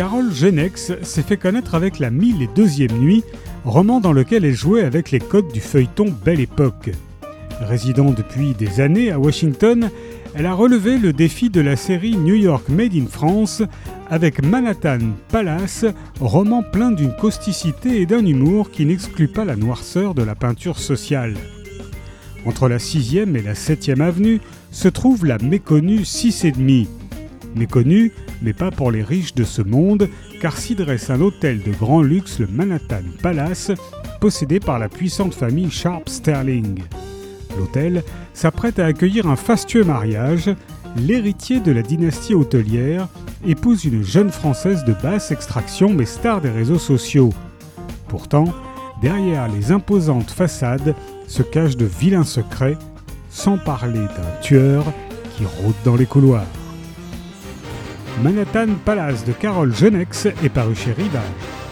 Carole Genex s'est fait connaître avec La Mille et Deuxième Nuit, roman dans lequel elle jouait avec les codes du feuilleton Belle Époque. Résidant depuis des années à Washington, elle a relevé le défi de la série New York Made in France avec Manhattan Palace, roman plein d'une causticité et d'un humour qui n'exclut pas la noirceur de la peinture sociale. Entre la 6e et la 7e avenue se trouve la méconnue 6,5. Méconnue, mais pas pour les riches de ce monde, car s'y dresse un hôtel de grand luxe, le Manhattan Palace, possédé par la puissante famille Sharp Sterling. L'hôtel s'apprête à accueillir un fastueux mariage. L'héritier de la dynastie hôtelière épouse une jeune Française de basse extraction mais star des réseaux sociaux. Pourtant, derrière les imposantes façades se cachent de vilains secrets, sans parler d'un tueur qui rôde dans les couloirs. Manhattan Palace de Carole Genex est paru chez Rivage.